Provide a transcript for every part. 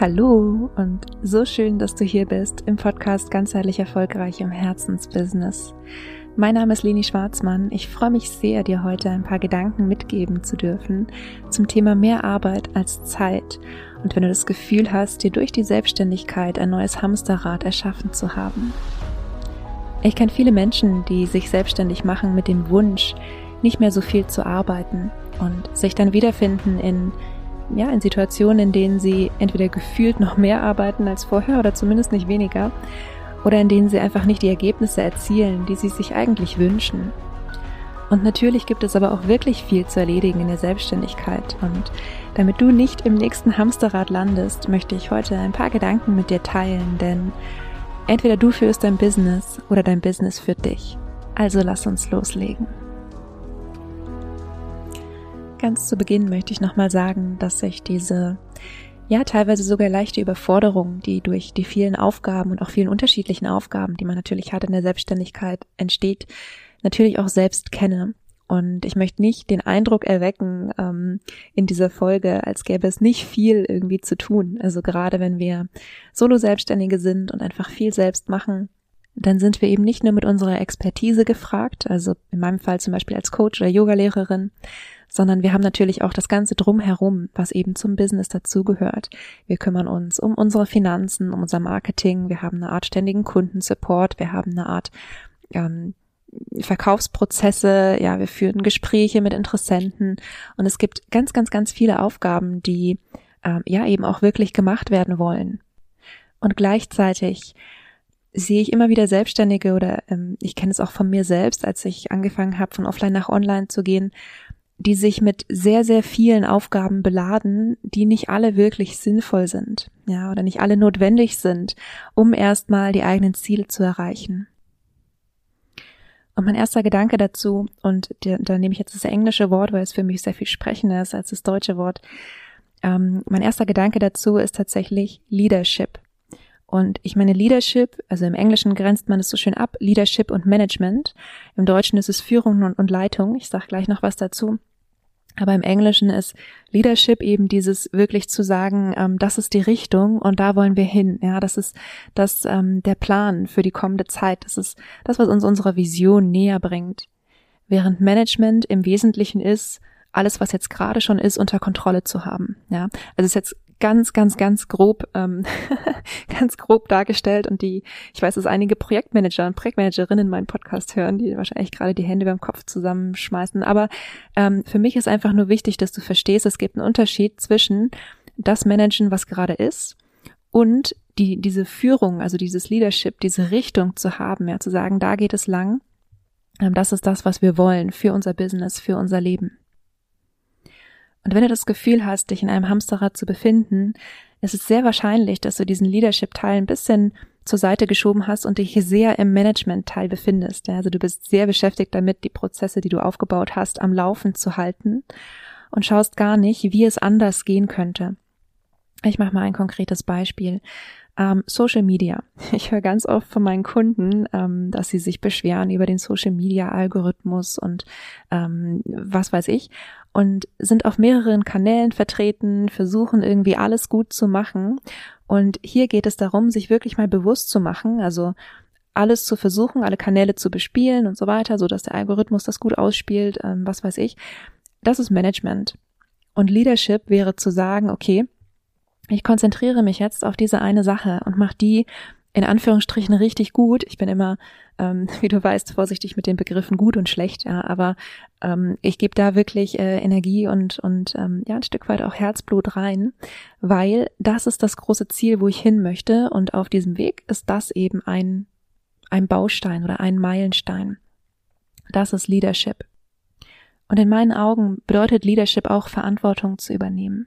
Hallo und so schön, dass du hier bist im Podcast Ganzheitlich Erfolgreich im Herzensbusiness. Mein Name ist Leni Schwarzmann. Ich freue mich sehr, dir heute ein paar Gedanken mitgeben zu dürfen zum Thema mehr Arbeit als Zeit. Und wenn du das Gefühl hast, dir durch die Selbstständigkeit ein neues Hamsterrad erschaffen zu haben. Ich kenne viele Menschen, die sich selbstständig machen mit dem Wunsch, nicht mehr so viel zu arbeiten und sich dann wiederfinden in ja, in Situationen, in denen sie entweder gefühlt noch mehr arbeiten als vorher oder zumindest nicht weniger, oder in denen sie einfach nicht die Ergebnisse erzielen, die sie sich eigentlich wünschen. Und natürlich gibt es aber auch wirklich viel zu erledigen in der Selbstständigkeit. Und damit du nicht im nächsten Hamsterrad landest, möchte ich heute ein paar Gedanken mit dir teilen, denn entweder du führst dein Business oder dein Business für dich. Also lass uns loslegen. Ganz zu Beginn möchte ich nochmal sagen, dass sich diese ja teilweise sogar leichte Überforderung, die durch die vielen Aufgaben und auch vielen unterschiedlichen Aufgaben, die man natürlich hat in der Selbstständigkeit, entsteht, natürlich auch selbst kenne. Und ich möchte nicht den Eindruck erwecken ähm, in dieser Folge, als gäbe es nicht viel irgendwie zu tun. Also gerade wenn wir Solo-Selbstständige sind und einfach viel selbst machen, dann sind wir eben nicht nur mit unserer Expertise gefragt, also in meinem Fall zum Beispiel als Coach oder Yogalehrerin, sondern wir haben natürlich auch das Ganze drumherum, was eben zum Business dazugehört. Wir kümmern uns um unsere Finanzen, um unser Marketing, wir haben eine Art ständigen Kundensupport, wir haben eine Art ähm, Verkaufsprozesse, ja, wir führen Gespräche mit Interessenten und es gibt ganz, ganz, ganz viele Aufgaben, die ähm, ja eben auch wirklich gemacht werden wollen. Und gleichzeitig sehe ich immer wieder Selbstständige oder ähm, ich kenne es auch von mir selbst, als ich angefangen habe, von offline nach online zu gehen, die sich mit sehr, sehr vielen Aufgaben beladen, die nicht alle wirklich sinnvoll sind, ja, oder nicht alle notwendig sind, um erstmal die eigenen Ziele zu erreichen. Und mein erster Gedanke dazu, und der, da nehme ich jetzt das englische Wort, weil es für mich sehr viel sprechender ist als das deutsche Wort. Ähm, mein erster Gedanke dazu ist tatsächlich Leadership. Und ich meine Leadership, also im Englischen grenzt man es so schön ab, Leadership und Management. Im Deutschen ist es Führung und, und Leitung. Ich sage gleich noch was dazu. Aber im Englischen ist Leadership eben dieses wirklich zu sagen, ähm, das ist die Richtung und da wollen wir hin. Ja, das ist das ähm, der Plan für die kommende Zeit. Das ist das, was uns unserer Vision näher bringt. Während Management im Wesentlichen ist, alles, was jetzt gerade schon ist, unter Kontrolle zu haben. Ja, also es ist jetzt ganz, ganz, ganz grob, ähm, ganz grob dargestellt und die, ich weiß, dass einige Projektmanager und Projektmanagerinnen meinen Podcast hören, die wahrscheinlich gerade die Hände beim Kopf zusammenschmeißen. Aber ähm, für mich ist einfach nur wichtig, dass du verstehst, es gibt einen Unterschied zwischen das Managen, was gerade ist, und die, diese Führung, also dieses Leadership, diese Richtung zu haben, ja, zu sagen, da geht es lang. Ähm, das ist das, was wir wollen für unser Business, für unser Leben. Und wenn du das Gefühl hast, dich in einem Hamsterrad zu befinden, ist es sehr wahrscheinlich, dass du diesen Leadership-Teil ein bisschen zur Seite geschoben hast und dich sehr im Management-Teil befindest. Also du bist sehr beschäftigt damit, die Prozesse, die du aufgebaut hast, am Laufen zu halten und schaust gar nicht, wie es anders gehen könnte. Ich mache mal ein konkretes Beispiel. Ähm, Social Media. Ich höre ganz oft von meinen Kunden, ähm, dass sie sich beschweren über den Social Media Algorithmus und ähm, was weiß ich und sind auf mehreren Kanälen vertreten, versuchen irgendwie alles gut zu machen. Und hier geht es darum, sich wirklich mal bewusst zu machen, also alles zu versuchen, alle Kanäle zu bespielen und so weiter, so dass der Algorithmus das gut ausspielt, ähm, was weiß ich. Das ist Management. Und Leadership wäre zu sagen, okay, ich konzentriere mich jetzt auf diese eine Sache und mache die in Anführungsstrichen richtig gut. Ich bin immer, ähm, wie du weißt, vorsichtig mit den Begriffen gut und schlecht, ja, aber ähm, ich gebe da wirklich äh, Energie und, und ähm, ja, ein Stück weit auch Herzblut rein, weil das ist das große Ziel, wo ich hin möchte und auf diesem Weg ist das eben ein, ein Baustein oder ein Meilenstein. Das ist Leadership. Und in meinen Augen bedeutet Leadership auch Verantwortung zu übernehmen.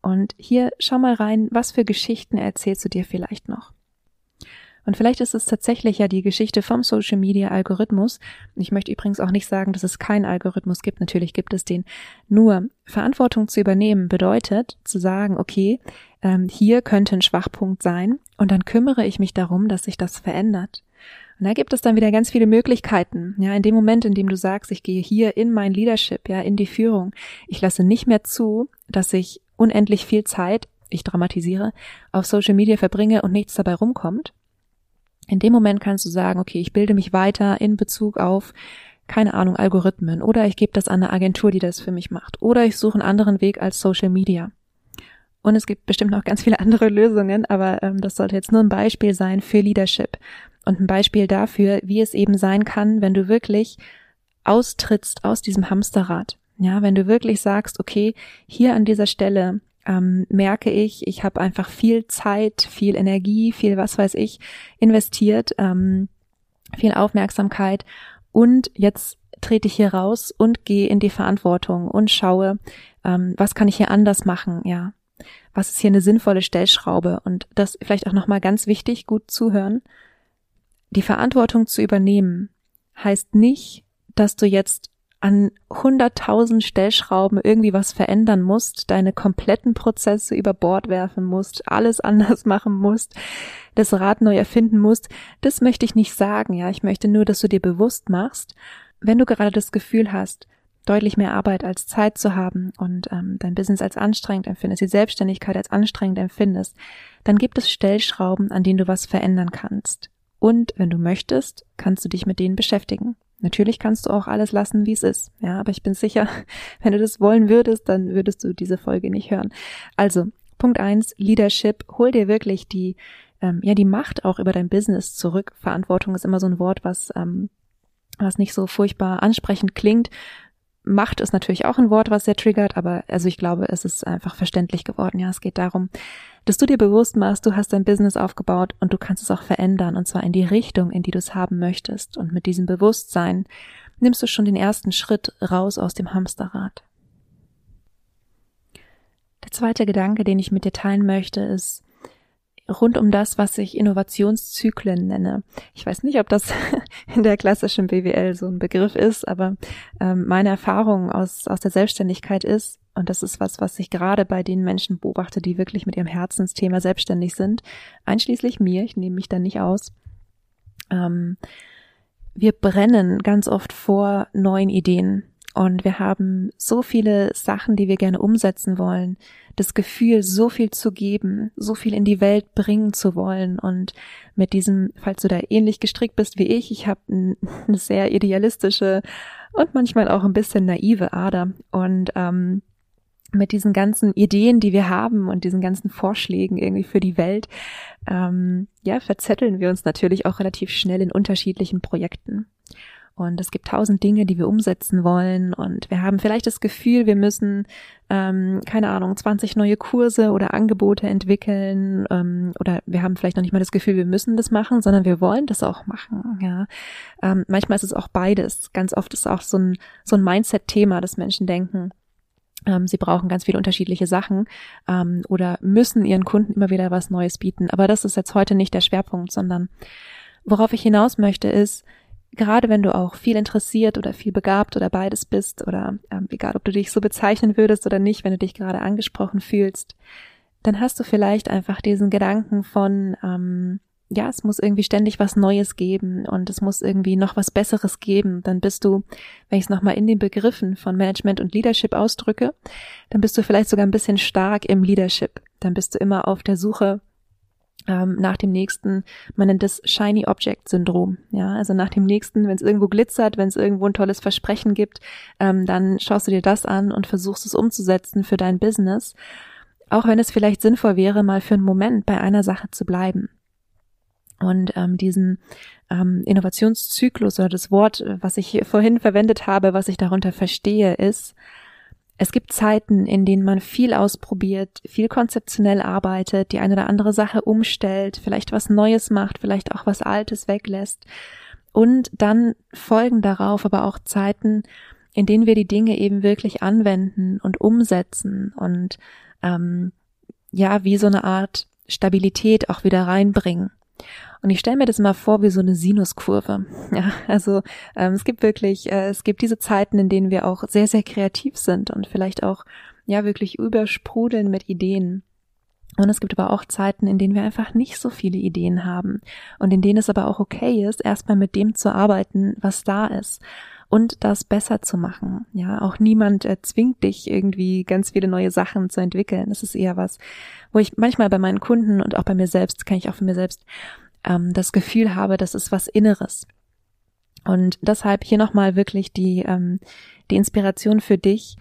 Und hier schau mal rein, was für Geschichten erzählst du dir vielleicht noch? Und vielleicht ist es tatsächlich ja die Geschichte vom Social Media Algorithmus. Ich möchte übrigens auch nicht sagen, dass es keinen Algorithmus gibt. Natürlich gibt es den. Nur Verantwortung zu übernehmen bedeutet zu sagen, okay, ähm, hier könnte ein Schwachpunkt sein und dann kümmere ich mich darum, dass sich das verändert. Und da gibt es dann wieder ganz viele Möglichkeiten. Ja, in dem Moment, in dem du sagst, ich gehe hier in mein Leadership, ja, in die Führung, ich lasse nicht mehr zu, dass ich unendlich viel Zeit ich dramatisiere, auf Social Media verbringe und nichts dabei rumkommt, in dem Moment kannst du sagen, okay, ich bilde mich weiter in Bezug auf, keine Ahnung, Algorithmen oder ich gebe das an eine Agentur, die das für mich macht oder ich suche einen anderen Weg als Social Media. Und es gibt bestimmt noch ganz viele andere Lösungen, aber ähm, das sollte jetzt nur ein Beispiel sein für Leadership und ein Beispiel dafür, wie es eben sein kann, wenn du wirklich austrittst aus diesem Hamsterrad. Ja, wenn du wirklich sagst, okay, hier an dieser Stelle ähm, merke ich, ich habe einfach viel Zeit, viel Energie, viel was weiß ich investiert, ähm, viel Aufmerksamkeit und jetzt trete ich hier raus und gehe in die Verantwortung und schaue, ähm, was kann ich hier anders machen, ja. Was ist hier eine sinnvolle Stellschraube? Und das vielleicht auch nochmal ganz wichtig, gut zuhören. Die Verantwortung zu übernehmen heißt nicht, dass du jetzt an hunderttausend Stellschrauben irgendwie was verändern musst, deine kompletten Prozesse über Bord werfen musst, alles anders machen musst, das Rad neu erfinden musst, das möchte ich nicht sagen, ja. Ich möchte nur, dass du dir bewusst machst, wenn du gerade das Gefühl hast, deutlich mehr Arbeit als Zeit zu haben und ähm, dein Business als anstrengend empfindest, die Selbstständigkeit als anstrengend empfindest, dann gibt es Stellschrauben, an denen du was verändern kannst. Und wenn du möchtest, kannst du dich mit denen beschäftigen. Natürlich kannst du auch alles lassen, wie es ist. Ja, aber ich bin sicher, wenn du das wollen würdest, dann würdest du diese Folge nicht hören. Also, Punkt eins, Leadership. Hol dir wirklich die, ähm, ja, die Macht auch über dein Business zurück. Verantwortung ist immer so ein Wort, was, ähm, was nicht so furchtbar ansprechend klingt. Macht ist natürlich auch ein Wort, was sehr triggert, aber also ich glaube, es ist einfach verständlich geworden. Ja, es geht darum, dass du dir bewusst machst, du hast dein Business aufgebaut und du kannst es auch verändern und zwar in die Richtung, in die du es haben möchtest. Und mit diesem Bewusstsein nimmst du schon den ersten Schritt raus aus dem Hamsterrad. Der zweite Gedanke, den ich mit dir teilen möchte, ist, rund um das, was ich Innovationszyklen nenne. Ich weiß nicht, ob das in der klassischen BWL so ein Begriff ist, aber ähm, meine Erfahrung aus, aus der Selbstständigkeit ist, und das ist was, was ich gerade bei den Menschen beobachte, die wirklich mit ihrem Herzensthema selbstständig sind, einschließlich mir, ich nehme mich da nicht aus, ähm, wir brennen ganz oft vor neuen Ideen. Und wir haben so viele Sachen, die wir gerne umsetzen wollen, das Gefühl, so viel zu geben, so viel in die Welt bringen zu wollen. Und mit diesem, falls du da ähnlich gestrickt bist wie ich, ich habe eine sehr idealistische und manchmal auch ein bisschen naive Ader. Und ähm, mit diesen ganzen Ideen, die wir haben und diesen ganzen Vorschlägen irgendwie für die Welt, ähm, ja, verzetteln wir uns natürlich auch relativ schnell in unterschiedlichen Projekten. Und es gibt tausend Dinge, die wir umsetzen wollen. Und wir haben vielleicht das Gefühl, wir müssen, ähm, keine Ahnung, 20 neue Kurse oder Angebote entwickeln. Ähm, oder wir haben vielleicht noch nicht mal das Gefühl, wir müssen das machen, sondern wir wollen das auch machen. Ja. Ähm, manchmal ist es auch beides. Ganz oft ist auch so ein, so ein Mindset-Thema, dass Menschen denken, ähm, sie brauchen ganz viele unterschiedliche Sachen ähm, oder müssen ihren Kunden immer wieder was Neues bieten. Aber das ist jetzt heute nicht der Schwerpunkt, sondern worauf ich hinaus möchte ist, gerade wenn du auch viel interessiert oder viel begabt oder beides bist oder ähm, egal, ob du dich so bezeichnen würdest oder nicht, wenn du dich gerade angesprochen fühlst, dann hast du vielleicht einfach diesen Gedanken von, ähm, ja, es muss irgendwie ständig was Neues geben und es muss irgendwie noch was Besseres geben. Dann bist du, wenn ich es nochmal in den Begriffen von Management und Leadership ausdrücke, dann bist du vielleicht sogar ein bisschen stark im Leadership. Dann bist du immer auf der Suche ähm, nach dem nächsten, man nennt das Shiny Object Syndrom. Ja, also nach dem nächsten, wenn es irgendwo glitzert, wenn es irgendwo ein tolles Versprechen gibt, ähm, dann schaust du dir das an und versuchst es umzusetzen für dein Business. Auch wenn es vielleicht sinnvoll wäre, mal für einen Moment bei einer Sache zu bleiben. Und ähm, diesen ähm, Innovationszyklus oder das Wort, was ich vorhin verwendet habe, was ich darunter verstehe, ist, es gibt Zeiten, in denen man viel ausprobiert, viel konzeptionell arbeitet, die eine oder andere Sache umstellt, vielleicht was Neues macht, vielleicht auch was Altes weglässt. Und dann folgen darauf aber auch Zeiten, in denen wir die Dinge eben wirklich anwenden und umsetzen und ähm, ja, wie so eine Art Stabilität auch wieder reinbringen. Und ich stelle mir das immer vor wie so eine Sinuskurve. Ja, also ähm, es gibt wirklich, äh, es gibt diese Zeiten, in denen wir auch sehr, sehr kreativ sind und vielleicht auch ja wirklich übersprudeln mit Ideen. Und es gibt aber auch Zeiten, in denen wir einfach nicht so viele Ideen haben und in denen es aber auch okay ist, erstmal mit dem zu arbeiten, was da ist. und das besser zu machen. Ja, auch niemand äh, zwingt dich irgendwie ganz viele neue Sachen zu entwickeln. Das ist eher was, wo ich manchmal bei meinen Kunden und auch bei mir selbst, kann ich auch für mir selbst, ähm, das Gefühl habe, das ist was Inneres. Und deshalb hier nochmal wirklich die, ähm, die Inspiration für dich.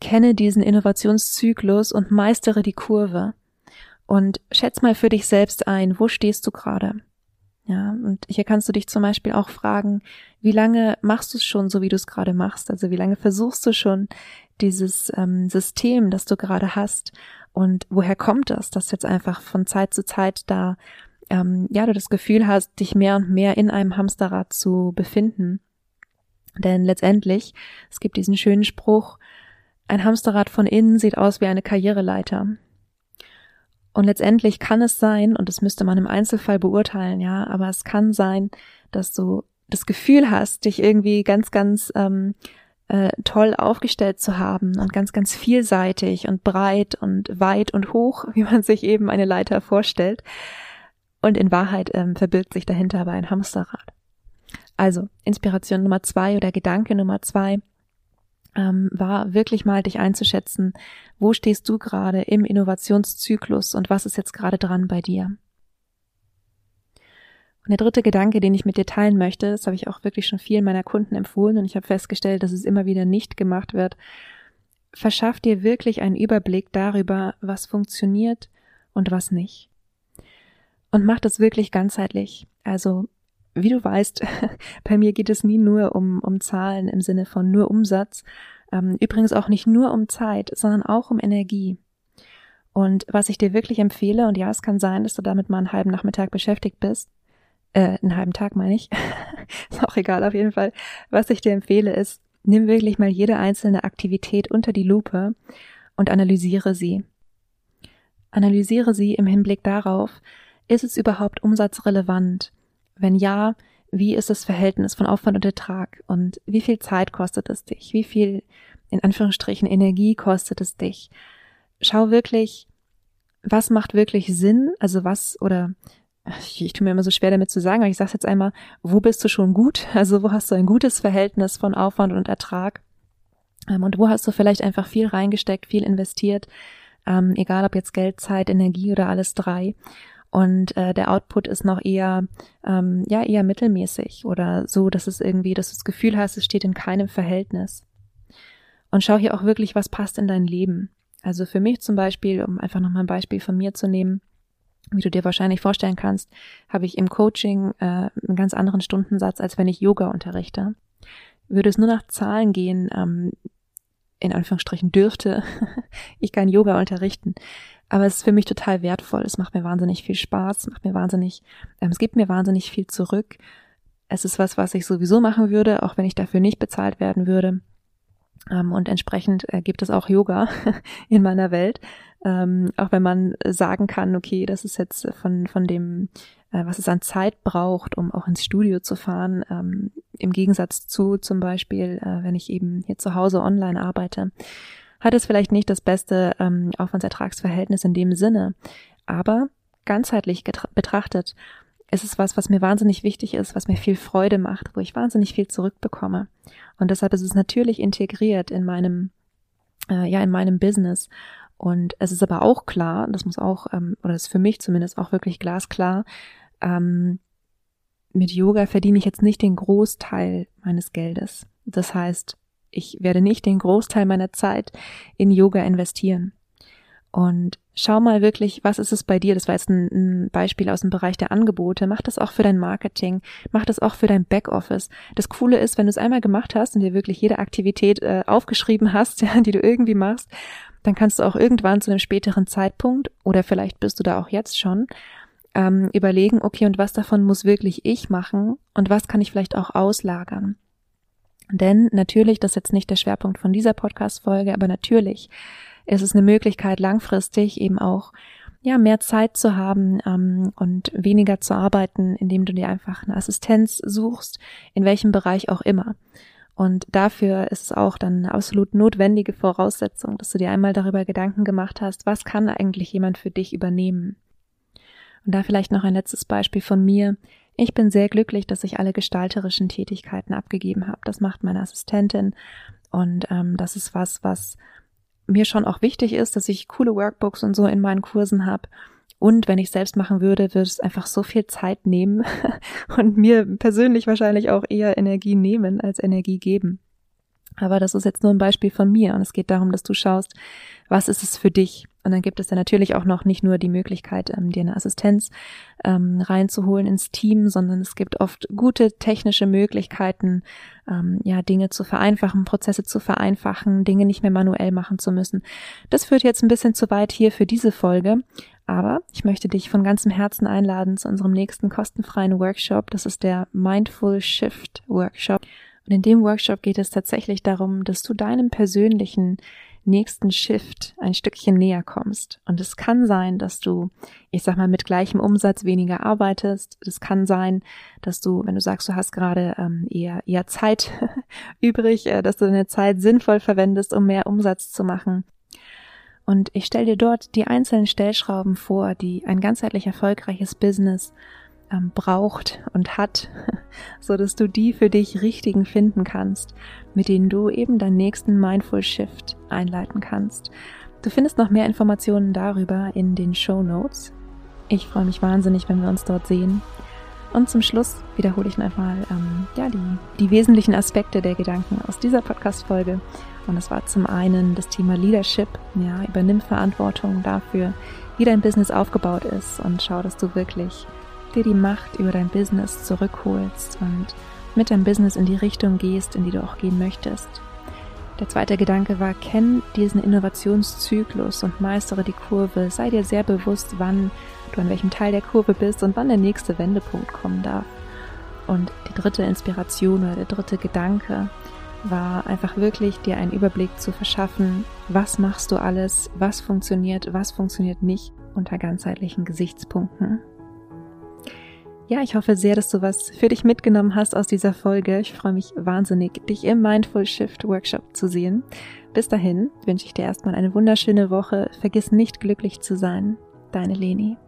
Kenne diesen Innovationszyklus und meistere die Kurve. Und schätz mal für dich selbst ein, wo stehst du gerade? Ja, und hier kannst du dich zum Beispiel auch fragen, wie lange machst du es schon so, wie du es gerade machst? Also wie lange versuchst du schon dieses ähm, System, das du gerade hast? Und woher kommt das, dass jetzt einfach von Zeit zu Zeit da, ähm, ja, du das Gefühl hast, dich mehr und mehr in einem Hamsterrad zu befinden? Denn letztendlich, es gibt diesen schönen Spruch, ein Hamsterrad von innen sieht aus wie eine Karriereleiter. Und letztendlich kann es sein, und das müsste man im Einzelfall beurteilen, ja, aber es kann sein, dass du das Gefühl hast, dich irgendwie ganz, ganz ähm, äh, toll aufgestellt zu haben und ganz, ganz vielseitig und breit und weit und hoch, wie man sich eben eine Leiter vorstellt. Und in Wahrheit ähm, verbirgt sich dahinter aber ein Hamsterrad. Also Inspiration Nummer zwei oder Gedanke Nummer zwei ähm, war wirklich mal dich einzuschätzen, wo stehst du gerade im Innovationszyklus und was ist jetzt gerade dran bei dir. Und der dritte Gedanke, den ich mit dir teilen möchte, das habe ich auch wirklich schon vielen meiner Kunden empfohlen und ich habe festgestellt, dass es immer wieder nicht gemacht wird. Verschaff dir wirklich einen Überblick darüber, was funktioniert und was nicht. Und mach das wirklich ganzheitlich. Also wie du weißt, bei mir geht es nie nur um, um Zahlen im Sinne von nur Umsatz. Ähm, übrigens auch nicht nur um Zeit, sondern auch um Energie. Und was ich dir wirklich empfehle, und ja, es kann sein, dass du damit mal einen halben Nachmittag beschäftigt bist, äh, einen halben Tag meine ich, ist auch egal auf jeden Fall, was ich dir empfehle ist, nimm wirklich mal jede einzelne Aktivität unter die Lupe und analysiere sie. Analysiere sie im Hinblick darauf, ist es überhaupt umsatzrelevant? Wenn ja, wie ist das Verhältnis von Aufwand und Ertrag und wie viel Zeit kostet es dich? Wie viel, in Anführungsstrichen, Energie kostet es dich? Schau wirklich, was macht wirklich Sinn? Also was oder ich, ich tue mir immer so schwer damit zu sagen, aber ich sage jetzt einmal, wo bist du schon gut? Also wo hast du ein gutes Verhältnis von Aufwand und Ertrag? Ähm, und wo hast du vielleicht einfach viel reingesteckt, viel investiert, ähm, egal ob jetzt Geld, Zeit, Energie oder alles drei und äh, der Output ist noch eher ähm, ja eher mittelmäßig oder so, dass es irgendwie, dass du das Gefühl hast, es steht in keinem Verhältnis. Und schau hier auch wirklich, was passt in dein Leben. Also für mich zum Beispiel, um einfach nochmal ein Beispiel von mir zu nehmen, wie du dir wahrscheinlich vorstellen kannst, habe ich im Coaching äh, einen ganz anderen Stundensatz, als wenn ich Yoga unterrichte. Würde es nur nach Zahlen gehen, ähm, in Anführungsstrichen dürfte ich kein Yoga unterrichten, aber es ist für mich total wertvoll. Es macht mir wahnsinnig viel Spaß, macht mir wahnsinnig, ähm, es gibt mir wahnsinnig viel zurück. Es ist was, was ich sowieso machen würde, auch wenn ich dafür nicht bezahlt werden würde. Ähm, und entsprechend äh, gibt es auch Yoga in meiner Welt. Ähm, auch wenn man sagen kann, okay, das ist jetzt von, von dem, äh, was es an Zeit braucht, um auch ins Studio zu fahren, ähm, im Gegensatz zu zum Beispiel, äh, wenn ich eben hier zu Hause online arbeite hat es vielleicht nicht das beste ähm, Aufwandsertragsverhältnis in dem Sinne. Aber ganzheitlich betrachtet ist es was, was mir wahnsinnig wichtig ist, was mir viel Freude macht, wo ich wahnsinnig viel zurückbekomme. Und deshalb ist es natürlich integriert in meinem, äh, ja, in meinem Business. Und es ist aber auch klar, das muss auch, ähm, oder ist für mich zumindest auch wirklich glasklar, ähm, mit Yoga verdiene ich jetzt nicht den Großteil meines Geldes. Das heißt, ich werde nicht den Großteil meiner Zeit in Yoga investieren. Und schau mal wirklich, was ist es bei dir? Das war jetzt ein, ein, Beispiel aus dem Bereich der Angebote. Mach das auch für dein Marketing. Mach das auch für dein Backoffice. Das Coole ist, wenn du es einmal gemacht hast und dir wirklich jede Aktivität äh, aufgeschrieben hast, ja, die du irgendwie machst, dann kannst du auch irgendwann zu einem späteren Zeitpunkt oder vielleicht bist du da auch jetzt schon ähm, überlegen, okay, und was davon muss wirklich ich machen und was kann ich vielleicht auch auslagern? Denn natürlich, das ist jetzt nicht der Schwerpunkt von dieser Podcast-Folge, aber natürlich ist es eine Möglichkeit, langfristig eben auch ja mehr Zeit zu haben ähm, und weniger zu arbeiten, indem du dir einfach eine Assistenz suchst, in welchem Bereich auch immer. Und dafür ist es auch dann eine absolut notwendige Voraussetzung, dass du dir einmal darüber Gedanken gemacht hast, was kann eigentlich jemand für dich übernehmen. Und da vielleicht noch ein letztes Beispiel von mir. Ich bin sehr glücklich, dass ich alle gestalterischen Tätigkeiten abgegeben habe. Das macht meine Assistentin und ähm, das ist was, was mir schon auch wichtig ist, dass ich coole Workbooks und so in meinen Kursen habe. Und wenn ich selbst machen würde, würde es einfach so viel Zeit nehmen und mir persönlich wahrscheinlich auch eher Energie nehmen als Energie geben. Aber das ist jetzt nur ein Beispiel von mir und es geht darum, dass du schaust, was ist es für dich? Und dann gibt es ja natürlich auch noch nicht nur die Möglichkeit, ähm, dir eine Assistenz ähm, reinzuholen ins Team, sondern es gibt oft gute technische Möglichkeiten, ähm, ja, Dinge zu vereinfachen, Prozesse zu vereinfachen, Dinge nicht mehr manuell machen zu müssen. Das führt jetzt ein bisschen zu weit hier für diese Folge. Aber ich möchte dich von ganzem Herzen einladen zu unserem nächsten kostenfreien Workshop. Das ist der Mindful Shift Workshop. Und in dem Workshop geht es tatsächlich darum, dass du deinem persönlichen nächsten Shift ein Stückchen näher kommst. Und es kann sein, dass du, ich sag mal, mit gleichem Umsatz weniger arbeitest. Es kann sein, dass du, wenn du sagst, du hast gerade ähm, eher, eher Zeit übrig, äh, dass du deine Zeit sinnvoll verwendest, um mehr Umsatz zu machen. Und ich stelle dir dort die einzelnen Stellschrauben vor, die ein ganzheitlich erfolgreiches Business ähm, braucht und hat, so dass du die für dich richtigen finden kannst, mit denen du eben deinen nächsten Mindful Shift einleiten kannst. Du findest noch mehr Informationen darüber in den Show Notes. Ich freue mich wahnsinnig, wenn wir uns dort sehen. Und zum Schluss wiederhole ich einfach mal ähm, ja, die, die wesentlichen Aspekte der Gedanken aus dieser Podcast-Folge. Und das war zum einen das Thema Leadership. Ja, übernimm Verantwortung dafür, wie dein Business aufgebaut ist und schau, dass du wirklich dir die Macht über dein Business zurückholst und mit deinem Business in die Richtung gehst, in die du auch gehen möchtest. Der zweite Gedanke war, kenn diesen Innovationszyklus und meistere die Kurve. Sei dir sehr bewusst, wann du an welchem Teil der Kurve bist und wann der nächste Wendepunkt kommen darf. Und die dritte Inspiration oder der dritte Gedanke war einfach wirklich dir einen Überblick zu verschaffen, was machst du alles, was funktioniert, was funktioniert nicht unter ganzheitlichen Gesichtspunkten. Ja, ich hoffe sehr, dass du was für dich mitgenommen hast aus dieser Folge. Ich freue mich wahnsinnig, dich im Mindful Shift Workshop zu sehen. Bis dahin wünsche ich dir erstmal eine wunderschöne Woche. Vergiss nicht glücklich zu sein. Deine Leni.